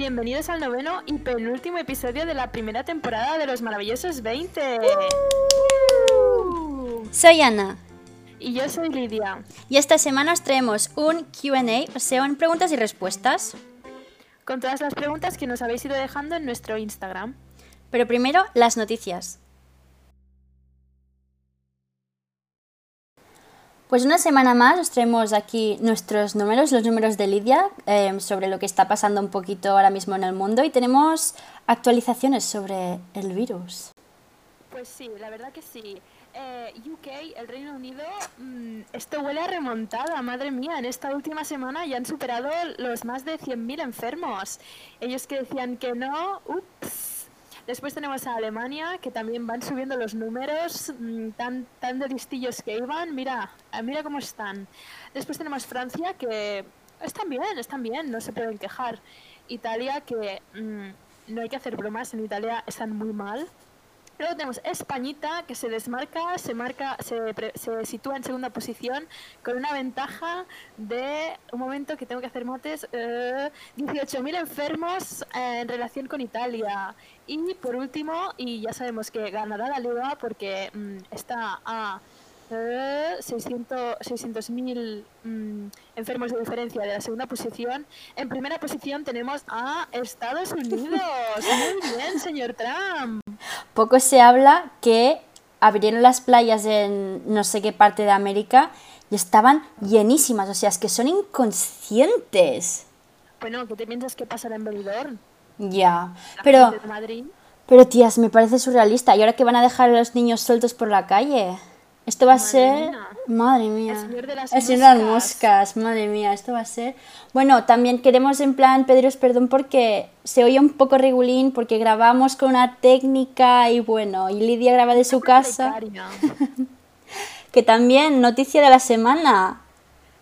bienvenidos al noveno y penúltimo episodio de la primera temporada de Los Maravillosos 20. Soy Ana. Y yo soy Lidia. Y esta semana os traemos un QA, o sea, un preguntas y respuestas. Con todas las preguntas que nos habéis ido dejando en nuestro Instagram. Pero primero, las noticias. Pues una semana más os traemos aquí nuestros números, los números de Lidia, em, sobre lo que está pasando un poquito ahora mismo en el mundo y tenemos actualizaciones sobre el virus. Pues sí, la verdad que sí. Eh, UK, el Reino Unido, mm, esto huele a remontada, madre mía, en esta última semana ya han superado los más de 100.000 enfermos. Ellos que decían que no, ups, Después tenemos a Alemania, que también van subiendo los números mm, tan, tan de listillos que iban. Mira, eh, mira cómo están. Después tenemos Francia, que están bien, están bien, no se pueden quejar. Italia, que mm, no hay que hacer bromas, en Italia están muy mal. Luego tenemos Españita, que se desmarca, se marca, se, se, sitúa en segunda posición con una ventaja de, un momento que tengo que hacer 18.000 eh, enfermos eh, en relación con Italia. Y por último, y ya sabemos que ganará la liga porque mm, está a 600.000 mm, enfermos de diferencia de la segunda posición. En primera posición tenemos a Estados Unidos. Muy bien, señor Trump. Poco se habla que abrieron las playas en no sé qué parte de América y estaban llenísimas. O sea, es que son inconscientes. Bueno, ¿qué te piensas que pasará en Benidorm? Ya, pero... Pero tías, me parece surrealista. ¿Y ahora que van a dejar a los niños sueltos por la calle? Esto va a ser. Madre mía. El señor de las, moscas. Madre mía, esto va a ser. Bueno, también queremos en plan pediros perdón porque se oye un poco regulín porque grabamos con una técnica y bueno, y Lidia graba de su casa. que también, noticia de la semana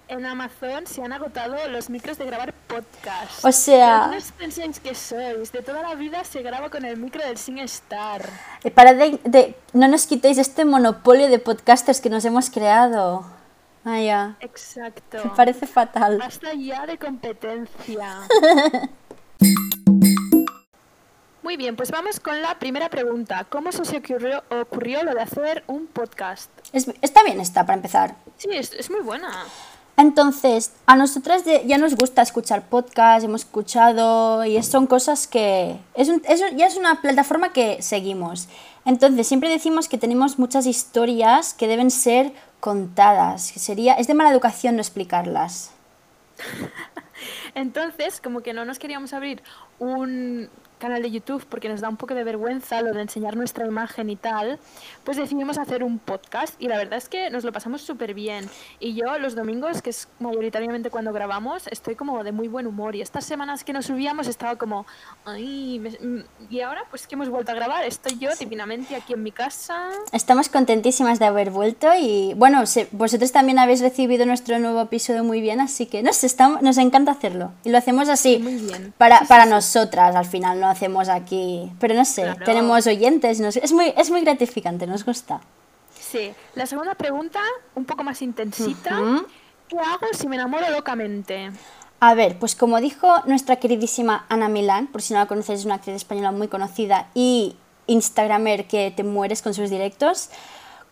en Amazon se han agotado los micros de grabar podcast. O sea... ¿Qué pensáis que sois? De toda la vida se graba con el micro del SingStar. Eh, para de, No nos quitéis este monopolio de podcasters que nos hemos creado. Ah, ya. Exacto. Me parece fatal. Basta ya de competencia. Muy bien, pues vamos con la primera pregunta. ¿Cómo se os ocurrió, ocurrió lo de hacer un podcast? está bien está, para empezar. Sí, es, es muy buena. Entonces, a nosotras ya nos gusta escuchar podcasts, hemos escuchado y son cosas que... Es, ya es una plataforma que seguimos. Entonces, siempre decimos que tenemos muchas historias que deben ser contadas. Sería, es de mala educación no explicarlas. Entonces, como que no nos queríamos abrir un canal de YouTube porque nos da un poco de vergüenza lo de enseñar nuestra imagen y tal, pues decidimos hacer un podcast y la verdad es que nos lo pasamos súper bien. Y yo los domingos, que es mayoritariamente cuando grabamos, estoy como de muy buen humor y estas semanas que nos subíamos estaba como, ay, y ahora pues que hemos vuelto a grabar, estoy yo divinamente aquí en mi casa. Estamos contentísimas de haber vuelto y bueno, vosotros también habéis recibido nuestro nuevo episodio muy bien, así que nos, estamos, nos encanta hacerlo y lo hacemos así muy bien. para, para nosotras al final, ¿no? Hacemos aquí. Pero no sé, tenemos oyentes, es, muy, es muy gratificante, nos gusta. Sí. La segunda pregunta, un poco más intensita. ¿Qué hago si me enamoro locamente? A ver, pues como dijo nuestra queridísima Ana Milán, por si no la conocéis, es una actriz española muy conocida y Instagramer que te mueres con sus directos.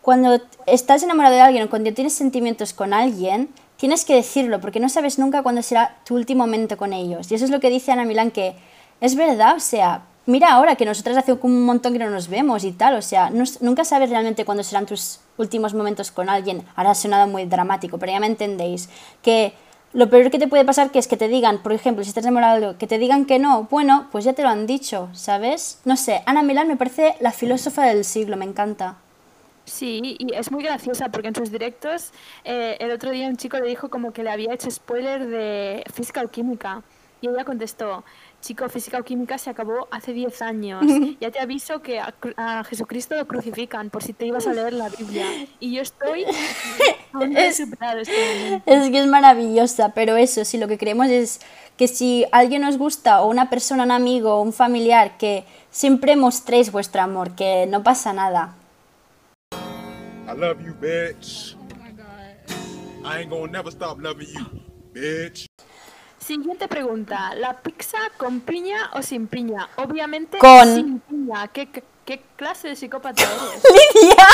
Cuando estás enamorado de alguien o cuando tienes sentimientos con alguien, tienes que decirlo porque no sabes nunca cuándo será tu último momento con ellos. Y eso es lo que dice Ana Milán, que es verdad, o sea, mira ahora que nosotras hace un montón que no nos vemos y tal, o sea, nunca sabes realmente cuándo serán tus últimos momentos con alguien. Ahora ha sonado muy dramático, pero ya me entendéis. Que lo peor que te puede pasar que es que te digan, por ejemplo, si estás enamorado, que te digan que no, bueno, pues ya te lo han dicho, ¿sabes? No sé, Ana Milán me parece la filósofa del siglo, me encanta. Sí, y es muy graciosa porque en sus directos eh, el otro día un chico le dijo como que le había hecho spoiler de física o química y ella contestó, chico, física o química se acabó hace 10 años. Ya te aviso que a, Jesucristo lo crucifican por si te ibas a leer la Biblia. Y yo estoy... es, este es que es maravillosa, pero eso, si lo que creemos es que si alguien os gusta o una persona, un amigo o un familiar, que siempre mostréis vuestro amor, que no pasa nada. I love you, bitch. I ain't gonna never stop loving you, bitch. Siguiente pregunta. ¿La pizza con piña o sin piña? Obviamente Con. sin piña. ¿Qué, qué, qué clase de psicópata eres? ¡Lidia!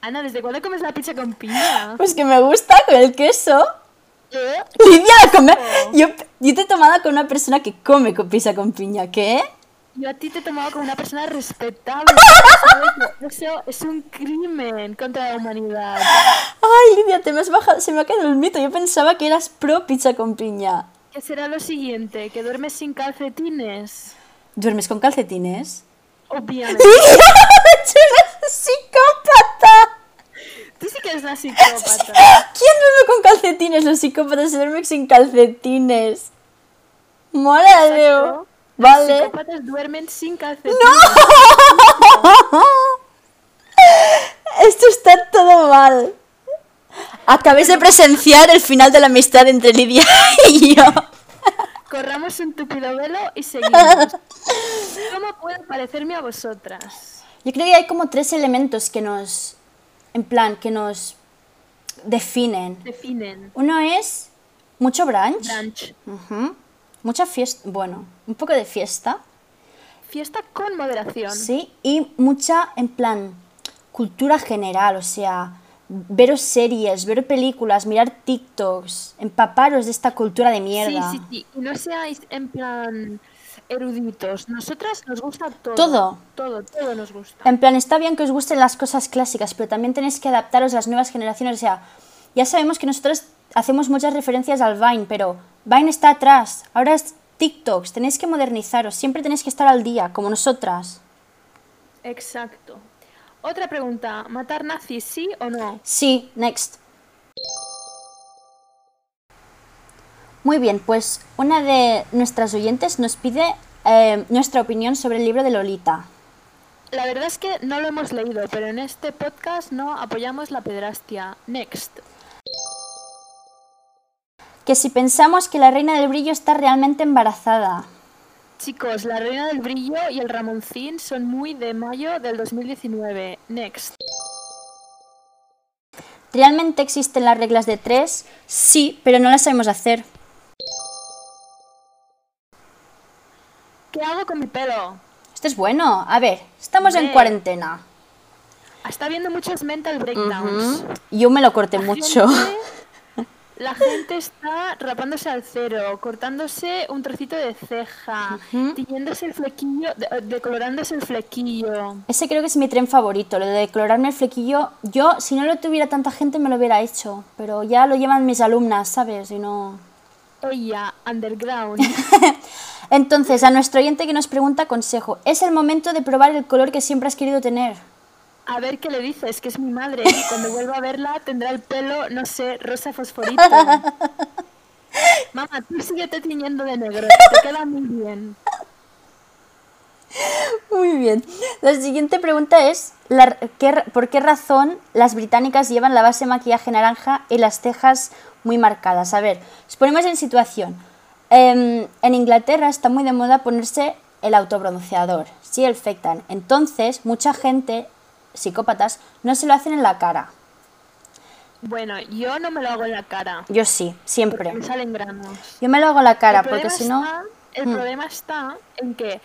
Ana, ¿desde cuándo comes la pizza con piña? Pues que me gusta con el queso. ¿Eh? Lidia la come. Yo, yo te he tomado con una persona que come con pizza con piña. ¿Qué? Yo a ti te he tomado como una persona respetable. Eso es un crimen contra la humanidad. Ay, Lidia, te me has bajado. Se me ha quedado el mito. Yo pensaba que eras pro pizza con piña. ¿Qué será lo siguiente? ¿Que duermes sin calcetines? ¿Duermes con calcetines? Obviamente. ¡Lidia! ¡Tú eres psicópata! Tú sí que eres una psicópata. ¿Quién duerme con calcetines? Los psicópatas se duermen sin calcetines. Mola, Leo. Los Vale. psicópatas duermen sin calcetines. Esto está todo mal. Acabéis de presenciar el final de la amistad entre Lidia y yo. Corramos un tupido velo y seguimos. ¿Cómo puedo parecerme a vosotras? Yo creo que hay como tres elementos que nos, en plan, que nos definen. Definen. Uno es mucho brunch. Brunch. Ujú. Mucha fiesta, bueno, un poco de fiesta, Fiesta con moderación. sí, y mucha, en plan, cultura general, o sea, veros series, ver películas, mirar TikToks, empaparos de esta cultura de sí, mierda. sí, sí. Y no seáis en plan eruditos. Nosotras nos gusta todo. Todo. Todo, todo nos gusta. En plan, está bien que os gusten las cosas clásicas, pero también tenéis que adaptaros a las nuevas generaciones. O sea, ya sabemos que nosotros hacemos muchas referencias al Vine, pero Vine está atrás. Ahora es TikToks, tenéis que modernizaros, siempre tenéis que estar al día, como nosotras. Exacto. Otra pregunta. ¿Matar nazis sí o no? Sí, next. Muy bien, pues una de nuestras oyentes nos pide eh, nuestra opinión sobre el libro de Lolita. La verdad es que no lo hemos leído, pero en este podcast no apoyamos la pedrastia. Next. Que si pensamos que la reina del brillo está realmente embarazada. Chicos, la Reina del Brillo y el Ramoncín son muy de mayo del 2019. Next. ¿Realmente existen las reglas de tres? Sí, pero no las sabemos hacer. ¿Qué hago con mi pelo? Esto es bueno. A ver, estamos en cuarentena. Está habiendo muchos mental breakdowns. Yo me lo corté mucho. gente- La gente está rapándose al cero, cortándose un trocito de ceja, tiñéndose el flequillo, de- decolorándose el flequillo. Ese creo que es mi tren favorito, lo de declararme el flequillo. Yo, si no lo tuviera tanta gente, me lo hubiera hecho. Pero ya lo llevan mis alumnas, ¿sabes? Y no... Ella, underground. Entonces, a nuestro oyente que nos pregunta consejo, es el momento de probar el color que siempre has querido tener. A ver qué le dices, que es mi madre. Y cuando vuelva a verla tendrá el pelo, no sé, rosa fosforito. Mamá, tú síguete tiñendo de negro, te queda muy bien. Muy bien. La siguiente pregunta es, la- ¿qué- ¿por qué razón las británicas llevan la base de maquillaje naranja y las cejas muy marcadas? A ver, os ponemos en situación. Em, en Inglaterra está muy de moda ponerse el autobronceador, sí, el Fectan. Entonces, mucha gente, psicópatas, no se lo hacen en la cara. Bueno, yo no me lo hago en la cara, Yo sí, siempre. me salen granos. Yo me lo hago en la cara porque si no... el Mm. problema está en que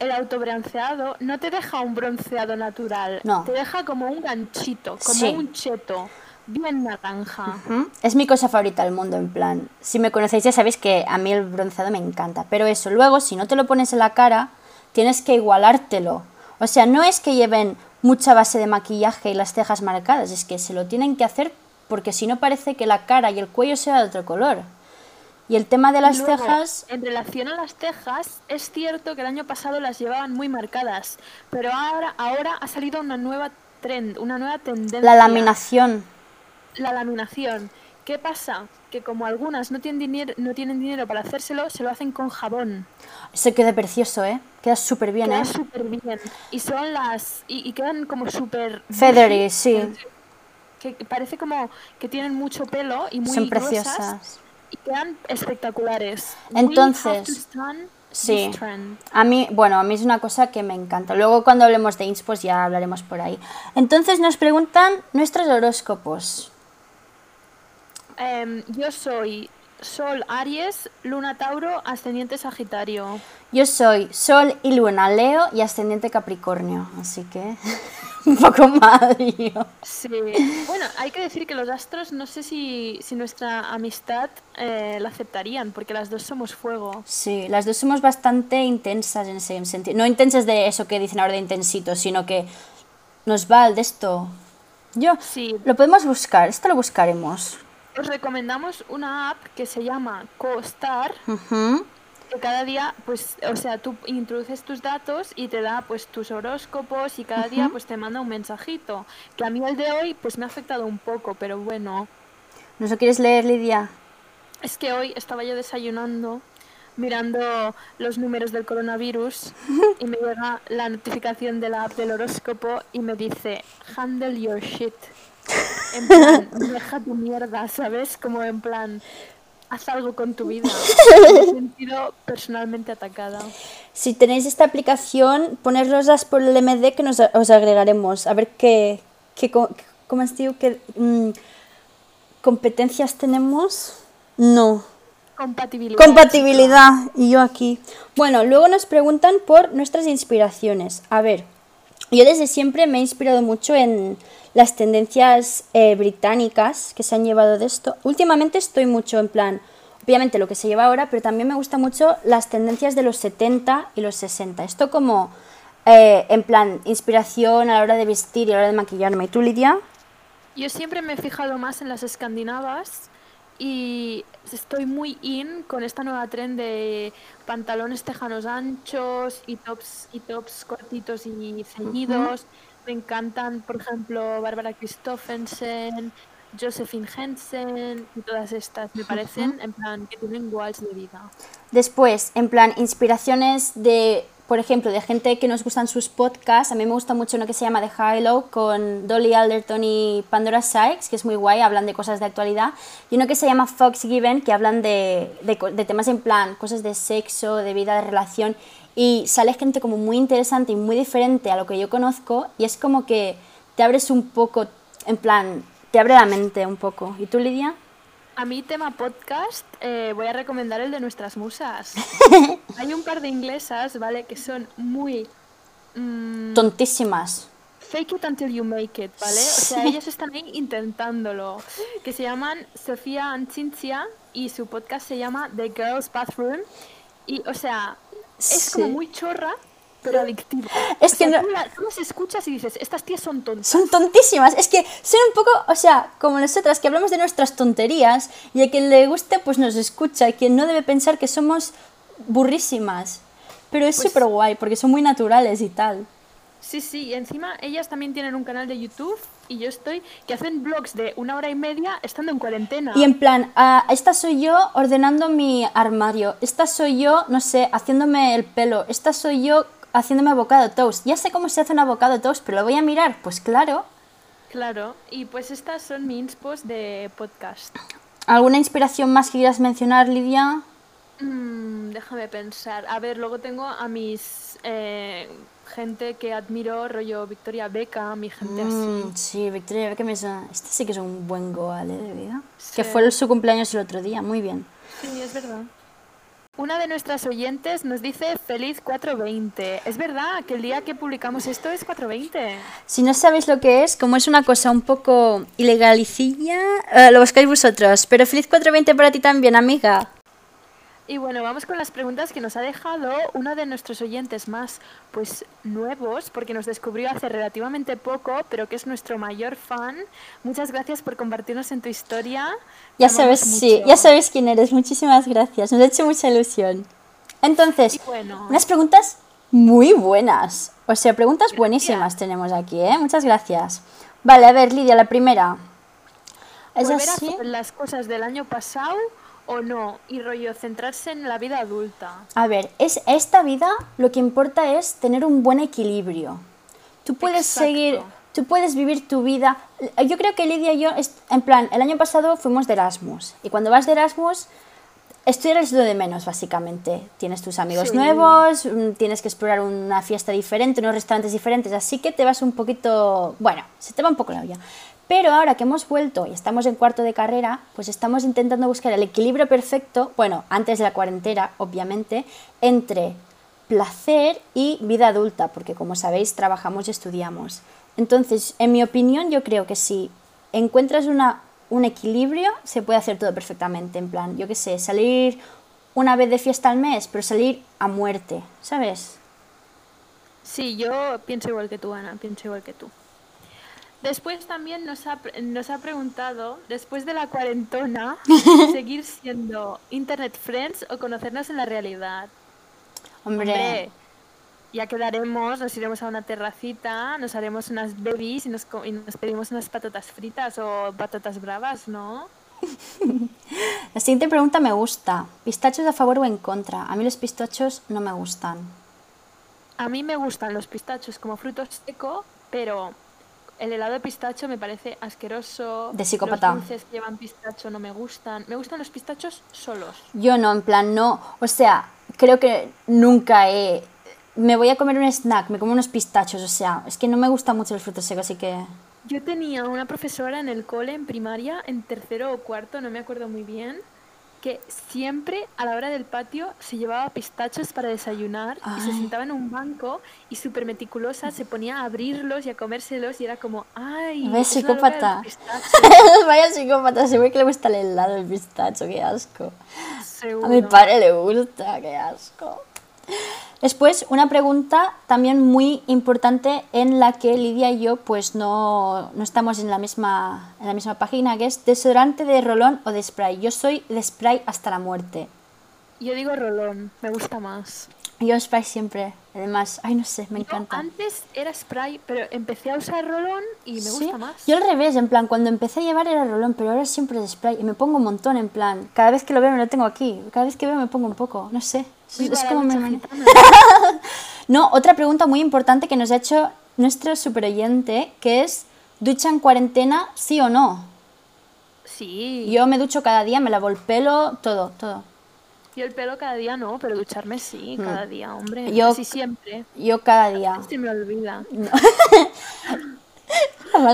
el autobronceado no te deja un bronceado natural, No. te deja como un ganchito, como Sí. un cheto, bien naranja. Es mi cosa favorita del mundo, en plan. Si me conocéis ya sabéis que a mí el bronceado me encanta. Pero eso, luego, si no te lo pones en la cara, tienes que igualártelo. O sea, no es que lleven mucha base de maquillaje y las cejas marcadas, es que se lo tienen que hacer porque si no parece que la cara y el cuello sea de otro color. Y el tema de las Luego, cejas, En relación a las cejas, es cierto que el año pasado las llevaban muy marcadas, pero ahora, ahora ha salido una nueva trend, una nueva tendencia. la laminación. La laminación. ¿Qué pasa? Como algunas no tienen, dinero, no tienen dinero para hacérselo, se lo hacen con jabón. Eso queda precioso, ¿eh? Queda súper bien, Queda ¿eh? súper bien. Y son las. Y, y quedan como súper. Feathery, sí. Que que parece como que tienen mucho pelo y muy Son gruesas, preciosas. Y quedan espectaculares. Entonces, Sí. A mí, bueno, a mí es una cosa que me encanta. Luego cuando hablemos de ins, pues ya hablaremos por ahí. Entonces nos preguntan nuestros horóscopos. Em, yo soy Sol Aries, Luna Tauro, Ascendiente Sagitario. Yo soy Sol y Luna Leo y Ascendiente Capricornio, así que un poco mal yo. Sí. Bueno, hay que decir que los astros no sé si, si nuestra amistad eh, la aceptarían, porque las dos somos fuego. Sí, las dos somos bastante intensas en ese sentido. No intensas de eso que dicen ahora de intensito, sino que nos va de esto. Yo, Sí. lo podemos buscar, esto lo buscaremos. Os recomendamos una app que se llama CoStar, que cada día, pues, o sea, tú introduces tus datos y te da, pues, tus horóscopos y cada día, pues, te manda un mensajito. Que a mí el de hoy, pues, me ha afectado un poco, pero bueno. ¿Nos lo quieres leer, Lidia? Es que hoy estaba yo desayunando, mirando los números del coronavirus y me llega la notificación de la app del horóscopo y me dice, handle your shit. En plan, deja tu mierda, ¿sabes? Como en plan, haz algo con tu vida. Me he sentido personalmente atacada. Si tenéis esta aplicación, ponerloslas por el MD que nos, os agregaremos. A ver qué, qué ¿cómo os digo? ¿Qué mm, competencias tenemos? No. Compatibilidad. Compatibilidad. Y yo aquí. Bueno, luego nos preguntan por nuestras inspiraciones. A ver, yo desde siempre me he inspirado mucho en las tendencias eh, británicas que se han llevado de esto. Últimamente estoy mucho en plan, obviamente lo que se lleva ahora, pero también me gusta mucho las tendencias de los 70 y los 60. Esto como eh, en plan inspiración a la hora de vestir y a la hora de maquillarme. ¿Y tú, Lidia? Yo siempre me he fijado más en las escandinavas y estoy muy in con esta nueva trend de pantalones tejanos anchos y tops y tops cortitos y ceñidos. Me encantan, por ejemplo, Bárbara Christophensen, Josephine Hensen y todas estas. Me parecen en plan que tienen iguals de vida. Después, en plan, inspiraciones de, por ejemplo, de gente que nos gustan sus podcasts. A mí me gusta mucho uno que se llama The High Low con Dolly Alderton y Pandora Sykes, que es muy guay, hablan de cosas de actualidad. Y uno que se llama Fox Given, que hablan de, de de temas en plan, cosas de sexo, de vida, de relación. Y sale gente como muy interesante y muy diferente a lo que yo conozco. Y es como que te abres un poco, en plan, te abre la mente un poco. ¿Y tú, Lidia? A mí, tema podcast, eh, voy a recomendar el de nuestras musas. Hay un par de inglesas, ¿vale? Que son muy... mm, Tontísimas. Fake it until you make it, ¿vale? O sea, ellas están ahí intentándolo. Que se llaman Sofía Ancinzia y su podcast se llama The Girls Bathroom. Y, o sea, es como muy chorra, pero adictivo. Es O que sea, no- tú, la- tú las escuchas y dices, estas tías son tontas. Son tontísimas. Es que son un poco, o sea, como nosotras que hablamos de nuestras tonterías y a quien le guste pues nos escucha y quien no debe pensar que somos burrísimas. Pero es Pues- súper guay porque son muy naturales y tal. Sí, sí, y encima ellas también tienen un canal de YouTube y yo estoy, que hacen vlogs de una hora y media estando en cuarentena. Y en plan, ah, esta soy yo ordenando mi armario, esta soy yo, no sé, haciéndome el pelo, esta soy yo haciéndome avocado toast. Ya sé cómo se hace un avocado toast, pero lo voy a mirar. Pues claro. Claro, y pues estas son mis inspos de podcast. ¿Alguna inspiración más que quieras mencionar, Lidia? Mm, déjame pensar. A ver, luego tengo a mis eh, gente que admiro, rollo Victoria Beckham, mi gente así. Mm, sí, Victoria Beckham es una- Este sí que es un buen goal ¿eh? de vida. Sí. Que fue su cumpleaños el otro día, muy bien. Sí, es verdad. Una de nuestras oyentes nos dice feliz 420. Es verdad que el día que publicamos esto es 420. Si no sabéis lo que es, como es una cosa un poco ilegalicilla, eh, lo buscáis vosotros. Pero feliz 420 para ti también, amiga. Y bueno, vamos con las preguntas que nos ha dejado uno de nuestros oyentes más pues nuevos, porque nos descubrió hace relativamente poco, pero que es nuestro mayor fan. Muchas gracias por compartirnos en tu historia. Ya Te sabes, sí, ya sabes quién eres. Muchísimas gracias. Nos ha hecho mucha ilusión. Entonces, bueno. unas preguntas muy buenas. O sea, preguntas buenísimas tenemos aquí, ¿eh? Muchas gracias. Vale, a ver, Lidia, la primera. ¿Es ¿Volver a así? hacer las cosas del año pasado o no? Y rollo, centrarse en la vida adulta. A ver, es esta vida lo que importa es tener un buen equilibrio. Tú puedes Exacto. seguir, tú puedes vivir tu vida. Yo creo que Lidia y yo, en plan, el año pasado fuimos de Erasmus. Y cuando vas de Erasmus, estudiar es lo de menos, básicamente. Tienes tus amigos Sí. nuevos, mm, tienes que explorar una fiesta diferente, unos restaurantes diferentes, así que te vas un poquito, bueno, se te va un poco la olla. Pero ahora que hemos vuelto y estamos en cuarto de carrera, pues estamos intentando buscar el equilibrio perfecto, bueno, antes de la cuarentena, obviamente, entre placer y vida adulta, porque como sabéis, trabajamos y estudiamos. Entonces, en mi opinión, yo creo que si encuentras una, un equilibrio, se puede hacer todo perfectamente. En plan, yo qué sé, salir una vez de fiesta al mes, pero salir a muerte, ¿sabes? Sí, yo pienso igual que tú, Ana, pienso igual que tú. Después también nos ha, nos ha preguntado, después de la cuarentona, seguir siendo Internet Friends o conocernos en la realidad. Hombre, Hombre, ya quedaremos, nos iremos a una terracita, nos haremos unas babies y nos, y nos pedimos unas patatas fritas o patatas bravas, ¿no? la siguiente pregunta me gusta. ¿Pistachos a favor o en contra? A mí los pistachos no me gustan. A mí me gustan los pistachos como fruto seco, pero el helado de pistacho me parece asqueroso. De psicópata. Los dulces que llevan pistacho no me gustan. Me gustan los pistachos solos. Yo no, en plan, no. O sea, creo que nunca he... Me voy a comer un snack, me como unos pistachos, o sea, es que no me gusta mucho el fruto seco, así que... Yo tenía una profesora en el cole, en primaria, en tercero o cuarto, no me acuerdo muy bien, que siempre a la hora del patio se llevaba pistachos para desayunar y se sentaba en un banco y súper meticulosa se ponía a abrirlos y a comérselos y era como, ¡ay! ¿Ves, es una loca de psicópata? los pistachos". Vaya psicópata, se ve que le gusta el helado, el pistacho, qué asco. A Seguro. mi padre le gusta, qué asco. Después, una pregunta también muy importante en la que Lidia y yo pues no, no estamos en la, misma, en la misma página, que es desodorante de rolón o de spray. Yo soy de spray hasta la muerte. Yo digo rolón, me gusta más. Yo spray siempre, además, ay no sé, me Yo encanta. antes era spray, pero empecé a usar rolón y me Sí, gusta más. Yo al revés, en plan, cuando empecé a llevar era rolón, pero ahora siempre es spray y me pongo un montón, en plan, cada vez que lo veo me lo tengo aquí, cada vez que veo me pongo un poco, no sé. Es, como me. No, otra pregunta muy importante que nos ha hecho nuestro super oyente, que es, ¿ducha en cuarentena, sí o no? Sí. Yo me ducho cada día, me lavo el pelo, todo, todo. Yo el pelo cada día no, pero ducharme sí, cada día, hombre. Yo- Casi siempre. Yo cada día. Se me olvida. Va.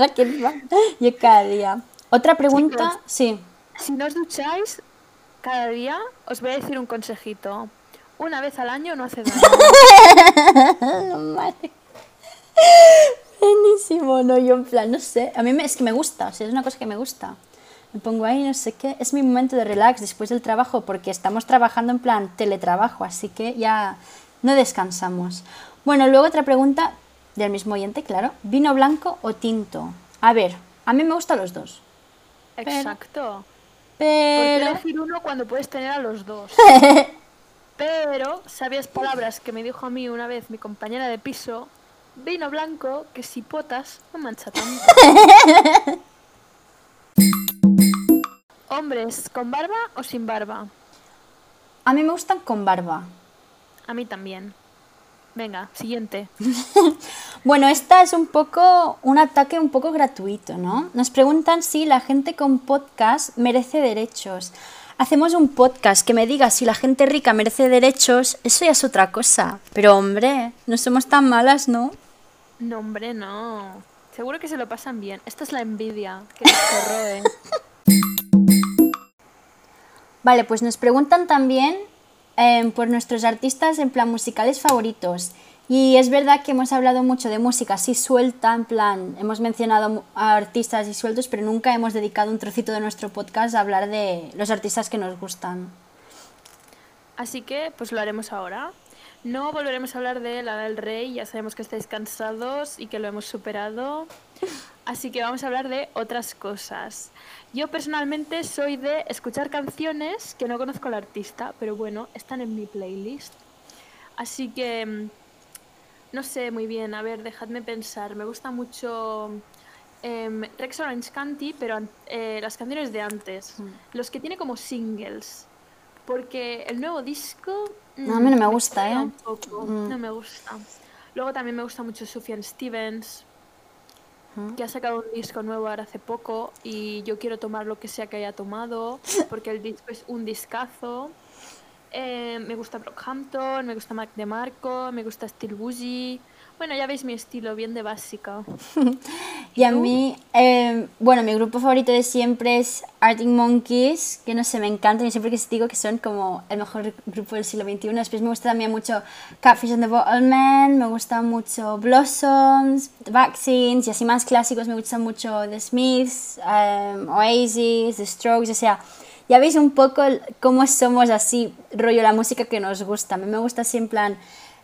Yo cada día. Otra pregunta, Chicos. sí. Si no os ducháis cada día, os voy a decir un consejito. Una vez al año no hace daño. Buenísimo, no, yo en plan, no sé, a mí me- es que me gusta, o sea, es una cosa que me gusta. Me pongo ahí, no sé qué, es mi momento de relax después del trabajo, porque estamos trabajando en plan teletrabajo, así que ya no descansamos. Bueno, luego otra pregunta del mismo oyente, claro, ¿vino blanco o tinto? A ver, a mí me gustan los dos, Exacto. ¿Por qué pero... elegir uno cuando puedes tener a los dos? Pero, sabias palabras que me dijo a mí una vez mi compañera de piso, vino blanco que si potas no mancha tanto. Hombres, ¿con barba o sin barba? A mí me gustan con barba. A mí también. Venga, siguiente. Bueno, esta es un poco un ataque un poco gratuito, ¿no? Nos preguntan si la gente con podcast merece derechos. Hacemos un podcast que me diga si la gente rica merece derechos, eso ya es otra cosa. Pero hombre, no somos tan malas, ¿no? No, hombre, no. Seguro que se lo pasan bien. Esta es la envidia que nos corroe. Vale, pues nos preguntan también eh, por nuestros artistas en plan musicales favoritos. Y es verdad que hemos hablado mucho de música así suelta, en plan, hemos mencionado a artistas y sueltos, pero nunca hemos dedicado un trocito de nuestro podcast a hablar de los artistas que nos gustan. Así que, pues lo haremos ahora. No volveremos a hablar de la del rey, ya sabemos que estáis cansados y que lo hemos superado. Así que vamos a hablar de otras cosas. Yo personalmente soy de escuchar canciones que no conozco al artista, pero bueno, están en mi playlist. Así que, mm, no sé muy bien, a ver, dejadme pensar. Me gusta mucho em, Rex Orange County, pero eh, las canciones de antes, los que tiene como singles. Porque el nuevo disco. No, a mí no me mm, gusta, ¿eh? Un poco, no me gusta. Luego también me gusta mucho Sufjan Stevens, que ha sacado un disco nuevo ahora hace poco y yo quiero tomar lo que sea que haya tomado, porque el disco es un discazo. Eh, me gusta Brockhampton, me gusta Mac DeMarco, me gusta Steel Bougie. Bueno, ya veis mi estilo, bien de básica. y a mí, eh, bueno, mi grupo favorito de siempre es Arctic Monkeys, que no sé, me encantan y siempre que digo que son como el mejor grupo del siglo XXI. Después me gusta también mucho Catfish and the Bottlemen, me gusta mucho Blossoms, The Vaccines y así más clásicos me gustan mucho The Smiths, um, Oasis, The Strokes, o sea, ya veis un poco cómo somos así, rollo la música que nos gusta. A mí me gusta así en plan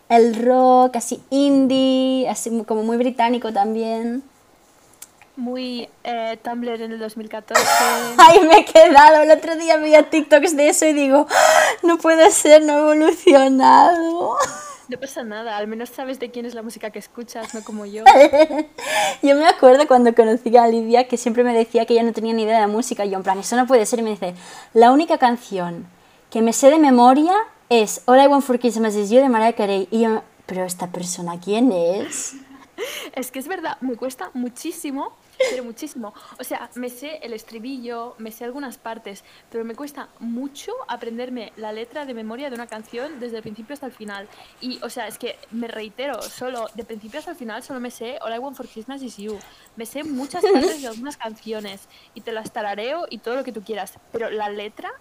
el rock, así indie, así como muy británico también. Muy eh, Tumblr en el 2014. Ay, me he quedado. El otro día veía TikToks de eso y digo, ah, no puede ser, no he evolucionado. No pasa nada, al menos sabes de quién es la música que escuchas, no como yo. yo me acuerdo cuando conocí a Lidia que siempre me decía que ella no tenía ni idea de música. Y yo, en plan, eso no puede ser. Y me dice, la única canción que me sé de memoria es All I Want for Christmas Is You de Mariah Carey. Y yo, pero esta persona, ¿quién es? es que es verdad, me cuesta muchísimo, pero muchísimo. O sea, me sé el estribillo, me sé algunas partes, pero me cuesta mucho aprenderme la letra de memoria de una canción desde el principio hasta el final. Y, o sea, es que me reitero, solo de principio hasta el final solo me sé All I Want for Christmas Is You. Me sé muchas partes de algunas canciones y te las tarareo y todo lo que tú quieras, pero la letra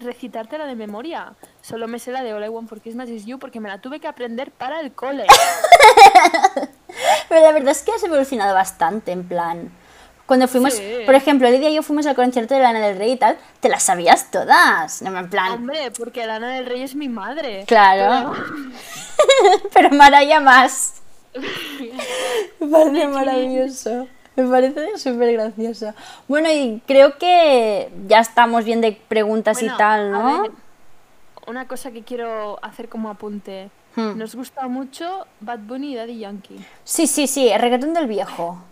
recitártela de memoria. Solo me sé la de All I Want for Christmas Is You porque me la tuve que aprender para el cole. Pero la verdad es que has evolucionado bastante, en plan. Cuando fuimos, por ejemplo, Lidia y yo fuimos al concierto de Lana del Rey y tal, te las sabías todas. En plan. Hombre, porque Lana del Rey es mi madre. Claro. Pero, Maraya más. me parece maravilloso. Me parece súper gracioso. Bueno, y creo que ya estamos bien de preguntas y tal, ¿no? una cosa que quiero hacer como apunte. Hmm. Nos gusta mucho Bad Bunny y Daddy Yankee. Sí, sí, sí, el reggaetón del viejo.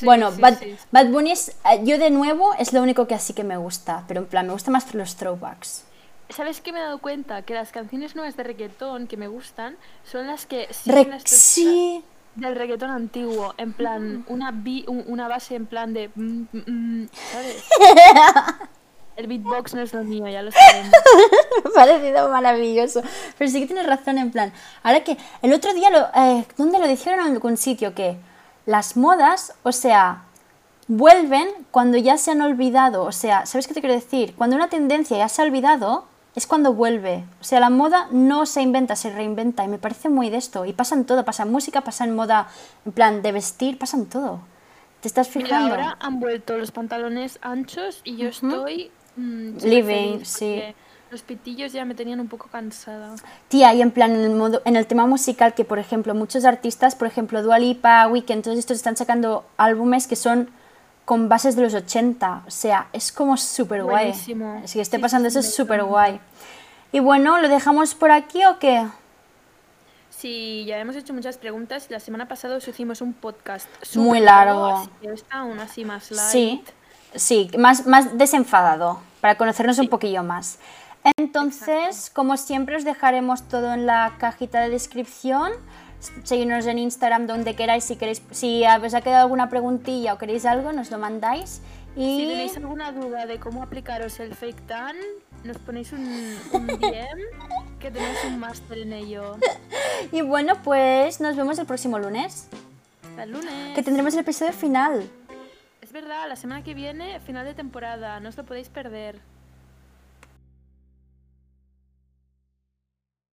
bueno, Bad, Bad, Bunny es, eh, yo de nuevo es lo único que así que me gusta, pero en plan me gusta más los throwbacks. ¿Sabes qué me he dado cuenta? Que las canciones nuevas de reggaetón que me gustan son las que sí. del reggaetón antiguo, en plan una una base en plan de mm, mm, mm, ¿sabes? El beatbox no es lo mío, ya lo sabemos. Me ha parecido maravilloso. Pero sí que tienes razón, en plan. Ahora que el otro día, lo, eh, ¿dónde lo dijeron en algún sitio? Que las modas, o sea, vuelven cuando ya se han olvidado. O sea, ¿sabes qué te quiero decir? Cuando una tendencia ya se ha olvidado, es cuando vuelve. O sea, la moda no se inventa, se reinventa. Y me parece muy de esto. Y pasan todo, pasa en música, pasa en moda, en plan de vestir, pasan todo. ¿Te estás fijando? ahora han vuelto los pantalones anchos y yo estoy Mm, Living, sí. Los pitillos ya me tenían un poco cansada. Tía, y en plan, en el, modo, en el tema musical, que por ejemplo, muchos artistas, por ejemplo, Dua Lipa, Weekend, todos estos están sacando álbumes que son con bases de los 80. O sea, es como súper guay. Si esté pasando eso, es súper guay. Y bueno, ¿lo dejamos por aquí o qué? Sí, ya hemos hecho muchas preguntas. La semana pasada os hicimos un podcast muy largo. Así está aún así más light. Sí. Sí, más, más desenfadado, para conocernos un poquillo más. Entonces, como siempre, os dejaremos todo en la cajita de descripción. Seguidnos en Instagram donde queráis. Si queréis, si os ha quedado alguna preguntilla o queréis algo, nos lo mandáis. Y... Si tenéis alguna duda de cómo aplicaros el fake tan, nos ponéis un, un DM que tenemos un máster en ello. Y bueno, pues nos vemos el próximo lunes. Hasta el lunes. Que tendremos el episodio final. Es verdad, la semana que viene, final de temporada, no os lo podéis perder.